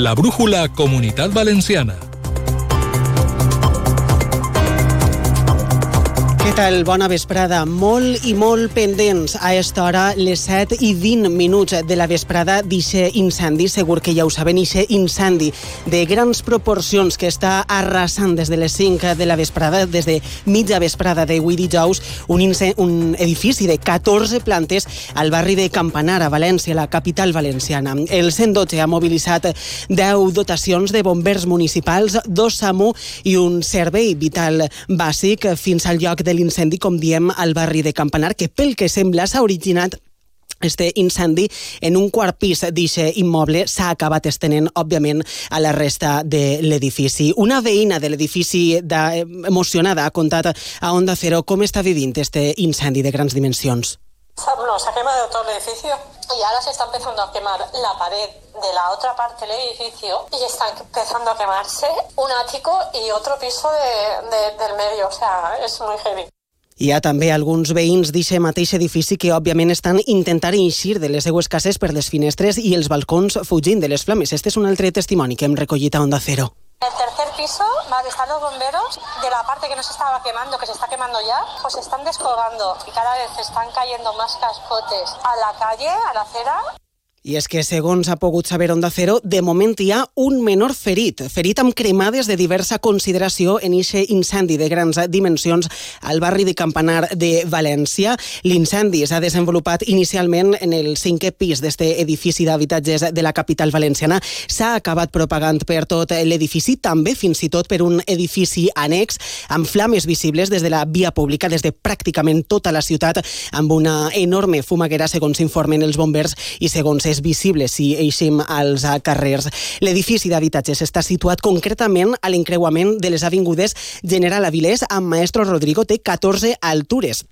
La brújula Comunitat Valenciana. Què tal? Bona vesprada. Molt i molt pendents a esta hora, les 7 i 20 minuts de la vesprada d'eixe incendi. Segur que ja ho saben, eixe incendi de grans proporcions que està arrasant des de les 5 de la vesprada, des de mitja vesprada de d'avui dijous, un, un edifici de 14 plantes al barri de Campanar, a València, la capital valenciana. El 112 ha mobilitzat 10 dotacions de bombers municipals, dos SAMU i un servei vital bàsic fins al lloc de l'incendi, com diem, al barri de Campanar, que pel que sembla s'ha originat este incendi en un quart pis d'aquest immoble s'ha acabat estenent, òbviament, a la resta de l'edifici. Una veïna de l'edifici emocionada ha contat a Onda Cero com està vivint este incendi de grans dimensions. No, se ha quemado todo el edificio y ahora se está empezando a quemar la pared de la otra parte del edificio y están empezando a quemarse un ático y otro piso de, de, del medio. O sea, es muy heavy. Hi ha també alguns veïns d'aquest mateix edifici que, òbviament, estan intentant eixir de les seues cases per les finestres i els balcons fugint de les flames. Este és un altre testimoni que hem recollit a Onda Cero. El tercer piso, vale, están los bomberos de la parte que no se estaba quemando, que se está quemando ya, pues están descolgando y cada vez están cayendo más cascotes a la calle, a la acera. I és que, segons ha pogut saber Onda Cero, de moment hi ha un menor ferit, ferit amb cremades de diversa consideració en eixe incendi de grans dimensions al barri de Campanar de València. L'incendi s'ha desenvolupat inicialment en el cinquè pis d'este edifici d'habitatges de la capital valenciana. S'ha acabat propagant per tot l'edifici, també fins i tot per un edifici annex, amb flames visibles des de la via pública, des de pràcticament tota la ciutat, amb una enorme fumaguera, segons informen els bombers i segons és visible si eixim als carrers. L'edifici d'habitatges està situat concretament a l'encreuament de les avingudes General Avilés amb Maestro Rodrigo, té 14 altures.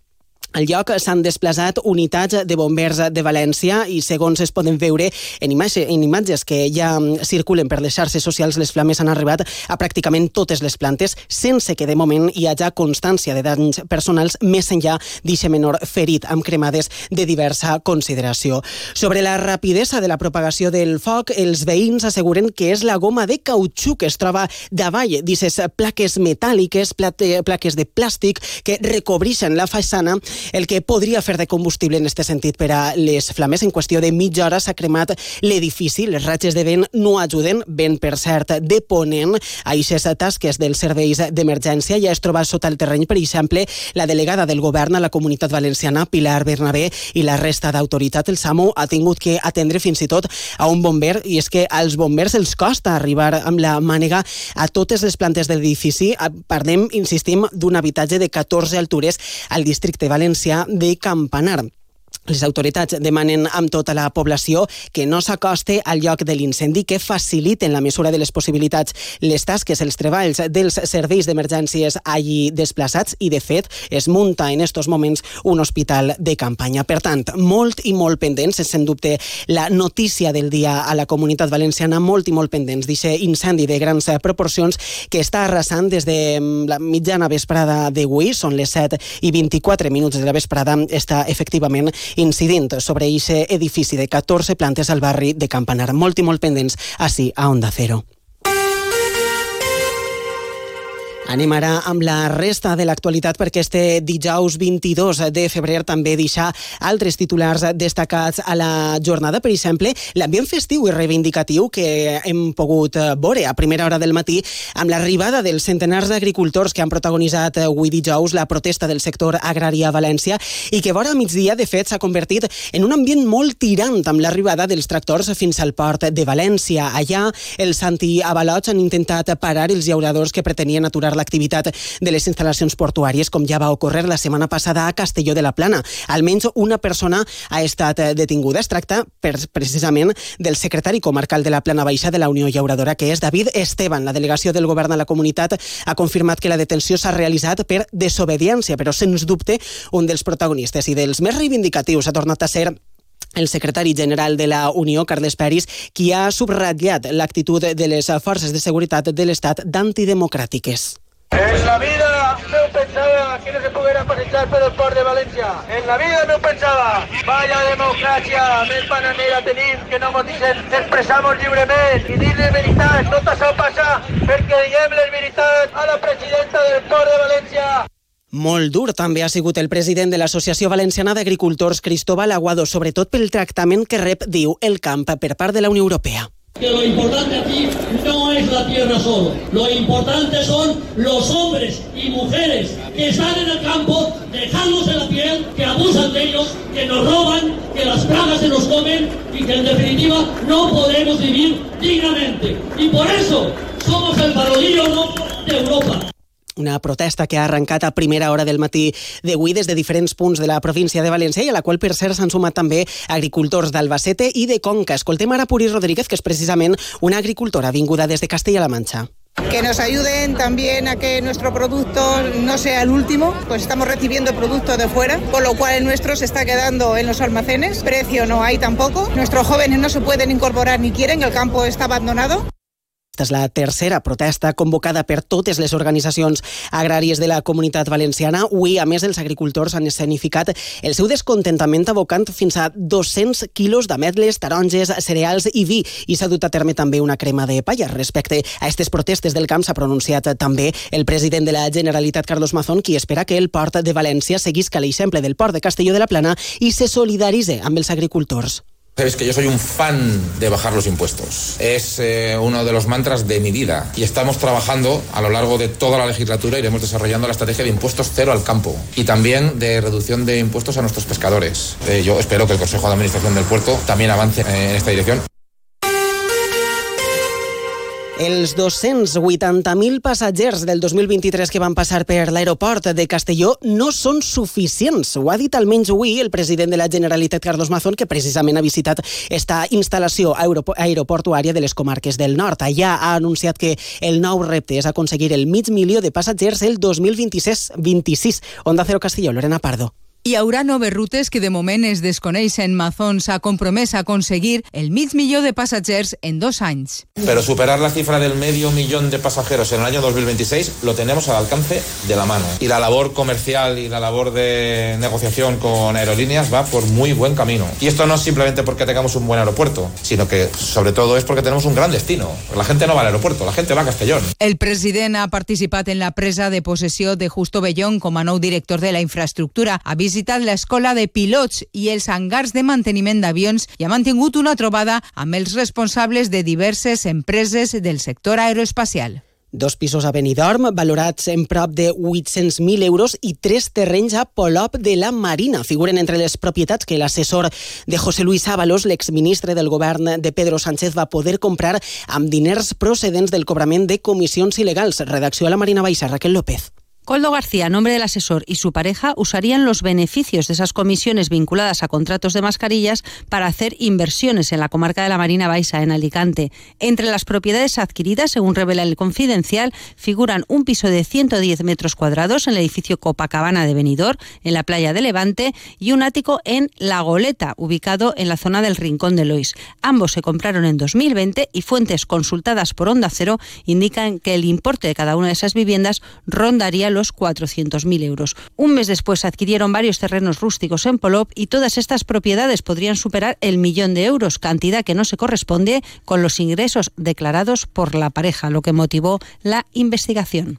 Al lloc s'han desplaçat unitats de bombers de València i, segons es poden veure en, imatge, en imatges que ja circulen per les xarxes socials, les flames han arribat a pràcticament totes les plantes, sense que de moment hi hagi constància de danys personals més enllà d'aquest menor ferit amb cremades de diversa consideració. Sobre la rapidesa de la propagació del foc, els veïns asseguren que és la goma de cautxú que es troba davall d'aquestes plaques metàl·liques, plaques de plàstic que recobrixen la façana el que podria fer de combustible en aquest sentit per a les flames. En qüestió de mitja hora s'ha cremat l'edifici. Les ratxes de vent no ajuden, vent per cert de ponent a aquestes tasques dels serveis d'emergència. Ja es troba sota el terreny, per exemple, la delegada del govern a la comunitat valenciana, Pilar Bernabé, i la resta d'autoritat. El SAMU ha tingut que atendre fins i tot a un bomber, i és que als bombers els costa arribar amb la mànega a totes les plantes de l'edifici. Parlem, insistim, d'un habitatge de 14 altures al districte valencià de Campanar. Les autoritats demanen amb tota la població que no s'acoste al lloc de l'incendi, que faciliten la mesura de les possibilitats les tasques, els treballs dels serveis d'emergències allí desplaçats i, de fet, es munta en estos moments un hospital de campanya. Per tant, molt i molt pendents, és sens dubte la notícia del dia a la comunitat valenciana, molt i molt pendents d'aquest incendi de grans proporcions que està arrasant des de mm, la mitjana vesprada d'avui, són les 7 i 24 minuts de la vesprada, està efectivament incidint sobre aquest edifici de 14 plantes al barri de Campanar. Molt i molt pendents, així a Onda Cero. Anem ara amb la resta de l'actualitat perquè este dijous 22 de febrer també deixa altres titulars destacats a la jornada. Per exemple, l'ambient festiu i reivindicatiu que hem pogut veure a primera hora del matí amb l'arribada dels centenars d'agricultors que han protagonitzat avui dijous la protesta del sector agrari a València i que vora migdia, de fet, s'ha convertit en un ambient molt tirant amb l'arribada dels tractors fins al port de València. Allà, els antiavalots han intentat parar els llauradors que pretenien aturar l'activitat de les instal·lacions portuàries, com ja va ocórrer la setmana passada a Castelló de la Plana. Almenys una persona ha estat eh, detinguda. Es tracta per, precisament del secretari comarcal de la Plana Baixa de la Unió Llauradora, que és David Esteban. La delegació del govern a la comunitat ha confirmat que la detenció s'ha realitzat per desobediència, però sens dubte un dels protagonistes i dels més reivindicatius ha tornat a ser el secretari general de la Unió, Carles Peris, qui ha subratllat l'actitud de les forces de seguretat de l'Estat d'antidemocràtiques. En la vida no pensaba que no se pudiera pasar por el port de València. En la vida no pensaba. Vaya democràcia més bananera tenim que no ens expressamos lliurement i dir les veritats. Tot això passa perquè diguem les veritats a la presidenta del port de València. Molt dur també ha sigut el president de l'Associació Valenciana d'Agricultors, Cristóbal Aguado, sobretot pel tractament que rep, diu, el camp per part de la Unió Europea. Que lo importante aquí no es la tierra solo, lo importante son los hombres y mujeres que están en el campo dejándose la piel, que abusan de ellos, que nos roban, que las plagas se nos comen y que en definitiva no podemos vivir dignamente. Y por eso somos el parodillo ¿no? de Europa. Una protesta que ha arrencat a primera hora del matí d'avui des de diferents punts de la província de València i a la qual, per cert, s'han sumat també agricultors d'Albacete i de Conca. Escoltem ara Puri Rodríguez, que és precisament una agricultora vinguda des de Castella-La Manxa. que nos ayuden también a que nuestro producto no sea el último, pues estamos recibiendo producto de fuera, con lo cual el nuestro se está quedando en los almacenes, precio no hay tampoco, nuestros jóvenes no se pueden incorporar ni quieren, el campo está abandonado. És la tercera protesta convocada per totes les organitzacions agràries de la comunitat valenciana. Avui, a més, els agricultors han escenificat el seu descontentament abocant fins a 200 quilos d'ametles, taronges, cereals i vi. I s'ha dut a terme també una crema de palla. Respecte a aquestes protestes del camp s'ha pronunciat també el president de la Generalitat, Carlos Mazón, qui espera que el port de València seguisca l'exemple del port de Castelló de la Plana i se solidaritze amb els agricultors. Sabes que yo soy un fan de bajar los impuestos. Es eh, uno de los mantras de mi vida. Y estamos trabajando a lo largo de toda la legislatura, iremos desarrollando la estrategia de impuestos cero al campo y también de reducción de impuestos a nuestros pescadores. Eh, yo espero que el Consejo de Administración del Puerto también avance eh, en esta dirección. Els 280.000 passatgers del 2023 que van passar per l'aeroport de Castelló no són suficients. Ho ha dit almenys avui el president de la Generalitat, Carlos Mazón, que precisament ha visitat esta instal·lació aeroportuària de les comarques del nord. Allà ha anunciat que el nou repte és aconseguir el mig milió de passatgers el 2026. Onda Cero Castelló, Lorena Pardo. Hi haurà noves rutes que de moment es desconeixen. Mazón s'ha compromès a aconseguir el mig milió de passatgers en dos anys. Pero superar la cifra del medio millón de pasajeros en el año 2026 lo tenemos al alcance de la mano. Y la labor comercial y la labor de negociación con aerolíneas va por muy buen camino. Y esto no es simplemente porque tengamos un buen aeropuerto, sino que sobre todo es porque tenemos un gran destino. La gente no va al aeropuerto, la gente va a Castellón. El president ha participat en la presa de possessió de Justo Bellón com a nou director de la infraestructura. Ha visitat l'escola de pilots i els hangars de manteniment d'avions i ha mantingut una trobada amb els responsables de diverses empreses del sector aeroespacial. Dos pisos a Benidorm, valorats en prop de 800.000 euros i tres terrenys a Polop de la Marina. Figuren entre les propietats que l'assessor de José Luis Ábalos, l'exministre del govern de Pedro Sánchez, va poder comprar amb diners procedents del cobrament de comissions il·legals. Redacció a la Marina Baixa, Raquel López. Coldo García, a nombre del asesor y su pareja, usarían los beneficios de esas comisiones vinculadas a contratos de mascarillas para hacer inversiones en la comarca de la Marina Baixa, en Alicante. Entre las propiedades adquiridas, según revela el Confidencial, figuran un piso de 110 metros cuadrados en el edificio Copacabana de Benidorm, en la playa de Levante, y un ático en La Goleta, ubicado en la zona del Rincón de Lois. Ambos se compraron en 2020 y fuentes consultadas por Onda Cero indican que el importe de cada una de esas viviendas rondaría los 400.000 euros. Un mes después adquirieron varios terrenos rústicos en Polop y todas estas propiedades podrían superar el millón de euros, cantidad que no se corresponde con los ingresos declarados por la pareja, lo que motivó la investigación.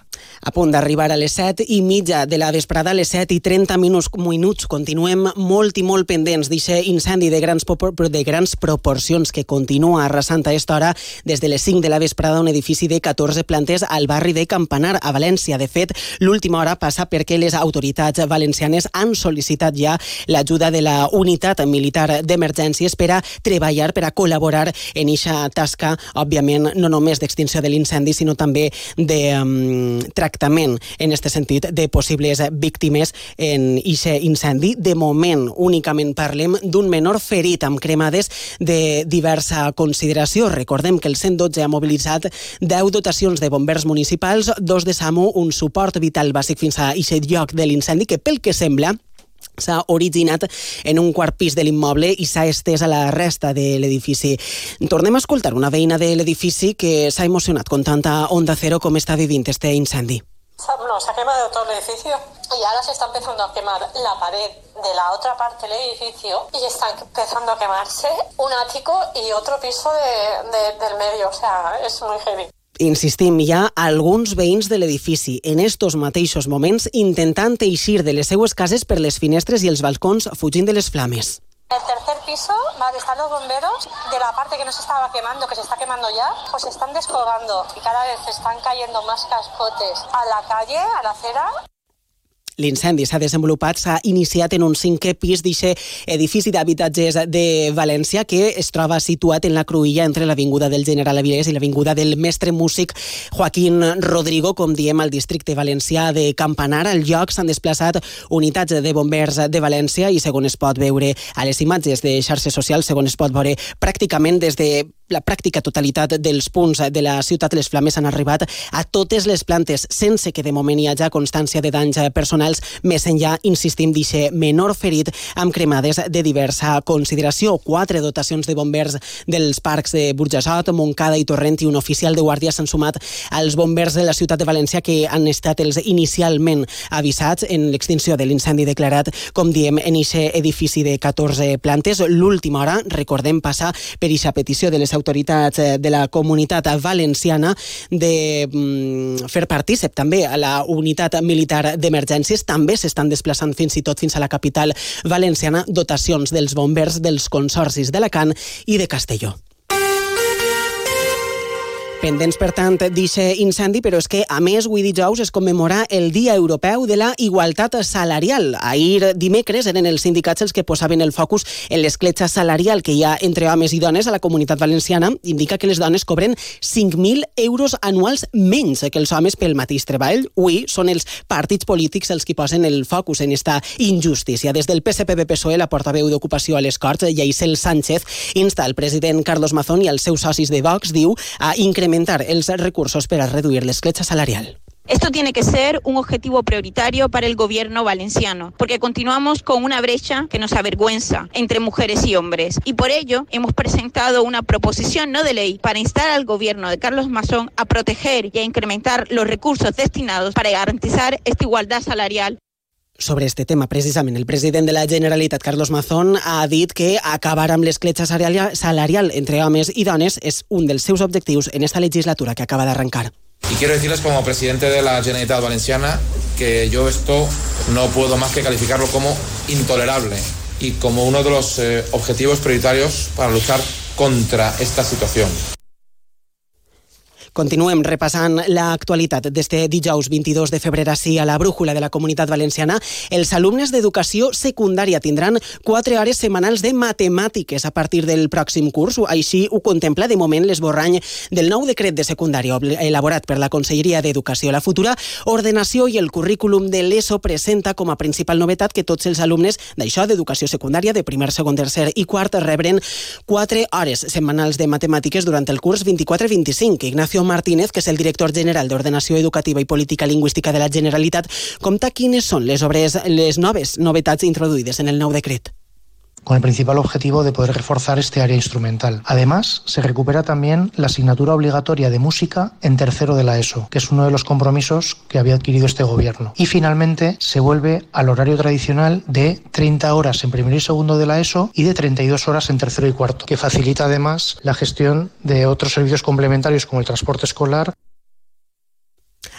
A punt d'arribar a les 7 i mitja de la vesprada, a les 7 i 30 minuts, minuts continuem molt i molt pendents d'aquest incendi de grans, de grans proporcions que continua arrasant a aquesta hora des de les 5 de la vesprada un edifici de 14 plantes al barri de Campanar, a València. De fet, l'última hora passa perquè les autoritats valencianes han sol·licitat ja l'ajuda de la unitat militar d'emergències per a treballar, per a col·laborar en eixa tasca, òbviament, no només d'extinció de l'incendi, sinó també de um, tractament en este sentit de possibles víctimes en aquest incendi. De moment, únicament parlem d'un menor ferit amb cremades de diversa consideració. Recordem que el 112 ha mobilitzat 10 dotacions de bombers municipals, dos de SAMU, un suport vital bàsic fins a aquest lloc de l'incendi que, pel que sembla, s'ha originat en un quart pis de l'immoble i s'ha estès a la resta de l'edifici. Tornem a escoltar una veïna de l'edifici que s'ha emocionat con tanta onda cero com està vivint este incendi. No, se ha quemado todo el edificio y ahora se está empezando a quemar la pared de la otra parte del edificio y están empezando a quemarse un ático y otro piso de, de, del medio. O sea, es muy heavy. Insistim, hi ha alguns veïns de l'edifici en estos mateixos moments intentant eixir de les seues cases per les finestres i els balcons fugint de les flames. El tercer piso, donde están los bomberos, de la parte que no se estaba quemando, que se está quemando ya, pues se están descolgando y cada vez están cayendo más cascotes a la calle, a la acera. L'incendi s'ha desenvolupat, s'ha iniciat en un cinquè pis d'aquest edifici d'habitatges de València que es troba situat en la cruïlla entre l'Avinguda del General Avilés i l'Avinguda del mestre músic Joaquín Rodrigo, com diem al districte valencià de Campanar. Al lloc s'han desplaçat unitats de bombers de València i, segons es pot veure a les imatges de xarxes socials, segons es pot veure pràcticament des de la pràctica totalitat dels punts de la ciutat, les flames han arribat a totes les plantes, sense que de moment hi hagi constància de danys personals, més enllà, insistim, d'eixe menor ferit amb cremades de diversa consideració. Quatre dotacions de bombers dels parcs de Burjassot, Montcada i Torrent i un oficial de guàrdia s'han sumat als bombers de la ciutat de València que han estat els inicialment avisats en l'extinció de l'incendi declarat, com diem, en eixe edifici de 14 plantes. L'última hora, recordem, passar per eixa petició de les autoritats de la comunitat valenciana de mm, fer partícip també a la unitat militar d'emergències. També s'estan desplaçant fins i tot fins a la capital valenciana dotacions dels bombers dels consorcis d'Alacant i de Castelló. Pendents, per tant, d'aquest incendi, però és que, a més, avui dijous es commemora el Dia Europeu de la Igualtat Salarial. Ahir, dimecres, eren els sindicats els que posaven el focus en l'escletxa salarial que hi ha entre homes i dones a la comunitat valenciana. Indica que les dones cobren 5.000 euros anuals menys que els homes pel mateix treball. Avui són els partits polítics els que posen el focus en esta injustícia. Des del PSPB-PSOE, la portaveu d'Ocupació a les Corts, Yaisel Sánchez, insta al president Carlos Mazón i als seus socis de Vox, diu, a incrementar incrementar els recursos per a reduir l'escletxa salarial. Esto tiene que ser un objetivo prioritario para el gobierno valenciano, porque continuamos con una brecha que nos avergüenza entre mujeres y hombres. Y por ello hemos presentado una proposición no de ley para instar al gobierno de Carlos Mazón a proteger y a incrementar los recursos destinados para garantizar esta igualdad salarial sobre este tema. Precisament, el president de la Generalitat, Carlos Mazón, ha dit que acabar amb l'escletxa salarial entre homes i dones és un dels seus objectius en esta legislatura que acaba d'arrancar. Y quiero decirles como presidente de la Generalitat Valenciana que yo esto no puedo más que calificarlo como intolerable y como uno de los eh, objetivos prioritarios para luchar contra esta situación. Continuem repassant l'actualitat d'este dijous 22 de febrer així a la brújula de la Comunitat Valenciana. Els alumnes d'educació secundària tindran 4 hores setmanals de matemàtiques a partir del pròxim curs. Així ho contempla de moment l'esborrany del nou decret de secundària elaborat per la Conselleria d'Educació. La futura ordenació i el currículum de l'ESO presenta com a principal novetat que tots els alumnes d'això d'educació secundària de primer, segon, tercer i quart rebren 4 hores setmanals de matemàtiques durant el curs 24-25. Ignacio Martínez, que és el director general d'Ordenació Educativa i Política Lingüística de la Generalitat, compta quines són les, obres, les noves novetats introduïdes en el nou decret con el principal objetivo de poder reforzar este área instrumental. Además, se recupera también la asignatura obligatoria de música en tercero de la ESO, que es uno de los compromisos que había adquirido este gobierno. Y finalmente, se vuelve al horario tradicional de 30 horas en primero y segundo de la ESO y de 32 horas en tercero y cuarto, que facilita además la gestión de otros servicios complementarios como el transporte escolar.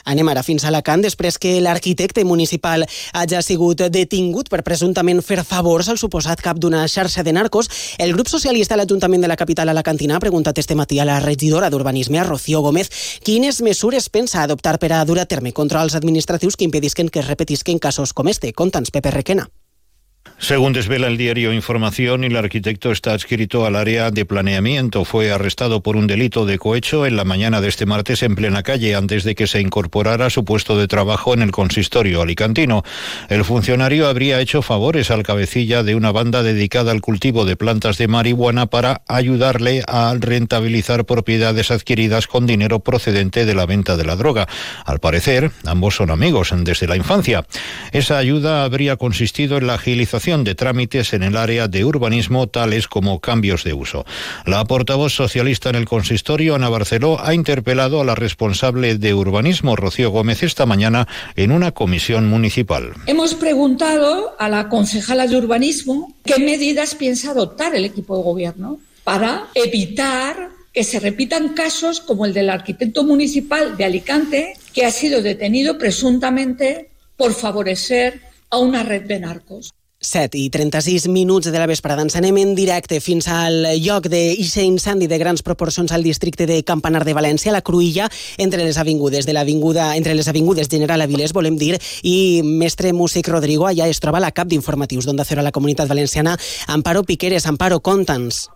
Anem ara fins a Alacant, després que l'arquitecte municipal hagi sigut detingut per presumptament fer favors al suposat cap d'una xarxa de narcos. El grup socialista a l'Ajuntament de la capital alacantina ha preguntat este matí a la regidora d'Urbanisme, Rocío Gómez, quines mesures pensa adoptar per a dur a terme controls administratius que impedisquen que es repetisquen casos com este. Conta'ns, Pepe Requena. Según desvela el diario Información, el arquitecto está adscrito al área de planeamiento. Fue arrestado por un delito de cohecho en la mañana de este martes en plena calle antes de que se incorporara a su puesto de trabajo en el consistorio alicantino. El funcionario habría hecho favores al cabecilla de una banda dedicada al cultivo de plantas de marihuana para ayudarle a rentabilizar propiedades adquiridas con dinero procedente de la venta de la droga. Al parecer, ambos son amigos desde la infancia. Esa ayuda habría consistido en la agilización de trámites en el área de urbanismo, tales como cambios de uso. La portavoz socialista en el consistorio, Ana Barceló, ha interpelado a la responsable de urbanismo, Rocío Gómez, esta mañana en una comisión municipal. Hemos preguntado a la concejala de urbanismo qué medidas piensa adoptar el equipo de gobierno para evitar que se repitan casos como el del arquitecto municipal de Alicante, que ha sido detenido presuntamente por favorecer a una red de narcos. 7 i 36 minuts de la vesprada. Ens anem en directe fins al lloc d'aquest incendi de grans proporcions al districte de Campanar de València, la Cruïlla, entre les avingudes de l'avinguda entre les avingudes General Avilés, volem dir, i mestre músic Rodrigo, allà es troba la cap d'informatius d'Onda Cero a la Comunitat Valenciana, Amparo Piqueres. Amparo, conta'ns.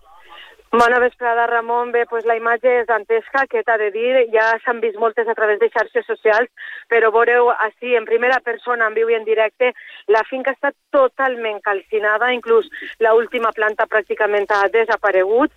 Bona vesprada, Ramon. Bé, pues la imatge és dantesca, que t'ha de dir. Ja s'han vist moltes a través de xarxes socials, però veureu així, en primera persona, en viu i en directe, la finca està totalment calcinada, inclús la última planta pràcticament ha desaparegut.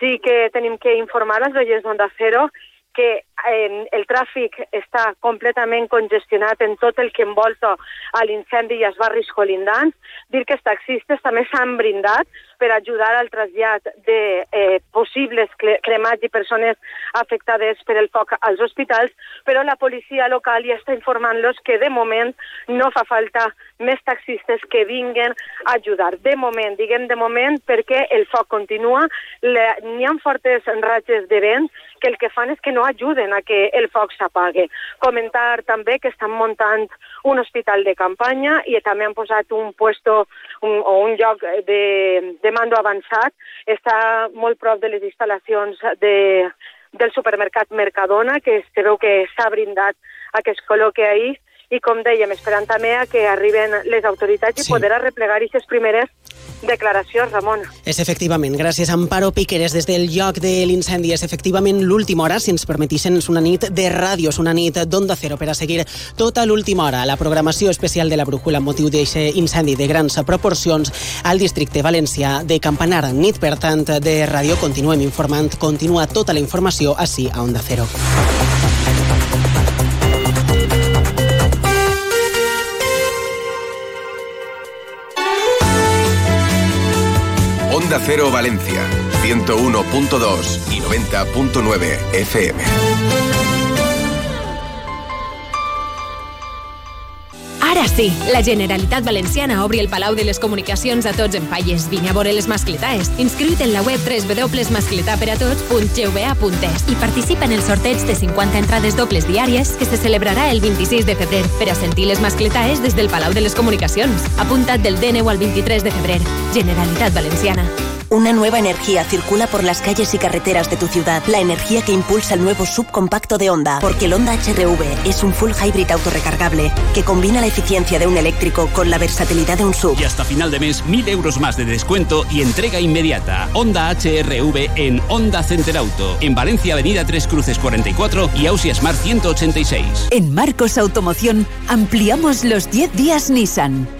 Sí que tenim que informar als veients d'Onda Cero que eh, el tràfic està completament congestionat en tot el que envolta a l'incendi i els barris colindants. Dir que els taxistes també s'han brindat per ajudar al trasllat de eh, possibles cremats i persones afectades per el foc als hospitals, però la policia local ja està informant-los que de moment no fa falta més taxistes que vinguen a ajudar. De moment, diguem de moment, perquè el foc continua, n'hi ha fortes ratxes de vent que el que fan és que no ajuden a que el foc s'apague. Comentar també que estan muntant un hospital de campanya i també han posat un puesto un, o un lloc de, de mando avançat. Està molt prop de les instal·lacions de, del supermercat Mercadona, que es veu que s'ha brindat a que es col·loque ahir i, com dèiem, esperant també a que arriben les autoritats sí. i poder arreplegar aquestes primeres declaracions, Ramon. És efectivament, gràcies a Amparo Piqueres des del lloc de l'incendi. És efectivament l'última hora, si ens permetissin, és una nit de ràdio, és una nit d'Onda Cero per a seguir tota l'última hora. La programació especial de la brújula amb motiu d'aquest incendi de grans proporcions al districte valencià de Campanar. Nit, per tant, de ràdio. Continuem informant, continua tota la informació així a Onda Cero. Cero Valencia, 101.2 y 90.9 FM. Ara sí, la Generalitat Valenciana obri el Palau de les Comunicacions a tots en falles. Vine a veure les mascletaes. Inscriu't en la web www.mascletaperatots.gva.es i participa en el sorteig de 50 entrades dobles diàries que se celebrarà el 26 de febrer per a sentir les mascletaes des del Palau de les Comunicacions. Apunta't del DNU al 23 de febrer. Generalitat Valenciana. Una nueva energía circula por las calles y carreteras de tu ciudad. La energía que impulsa el nuevo subcompacto de Honda. Porque el Honda HRV es un full hybrid autorrecargable que combina la eficiencia de un eléctrico con la versatilidad de un sub. Y hasta final de mes, mil euros más de descuento y entrega inmediata. Honda HRV en Honda Center Auto. En Valencia, Avenida Tres Cruces 44 y Ausia Smart 186. En Marcos Automoción ampliamos los 10 días Nissan.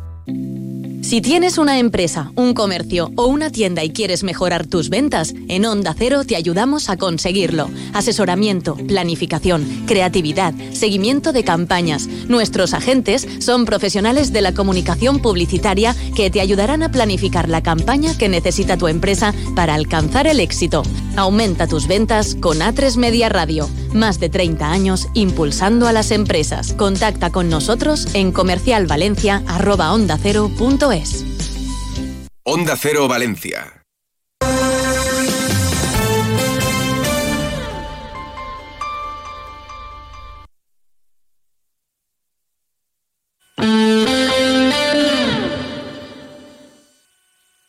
Si tienes una empresa, un comercio o una tienda y quieres mejorar tus ventas, en Onda Cero te ayudamos a conseguirlo. Asesoramiento, planificación, creatividad, seguimiento de campañas. Nuestros agentes son profesionales de la comunicación publicitaria que te ayudarán a planificar la campaña que necesita tu empresa para alcanzar el éxito. Aumenta tus ventas con A3 Media Radio. Más de 30 años impulsando a las empresas. Contacta con nosotros en comercialvalencia.ondacero.es. Onda Cero Valencia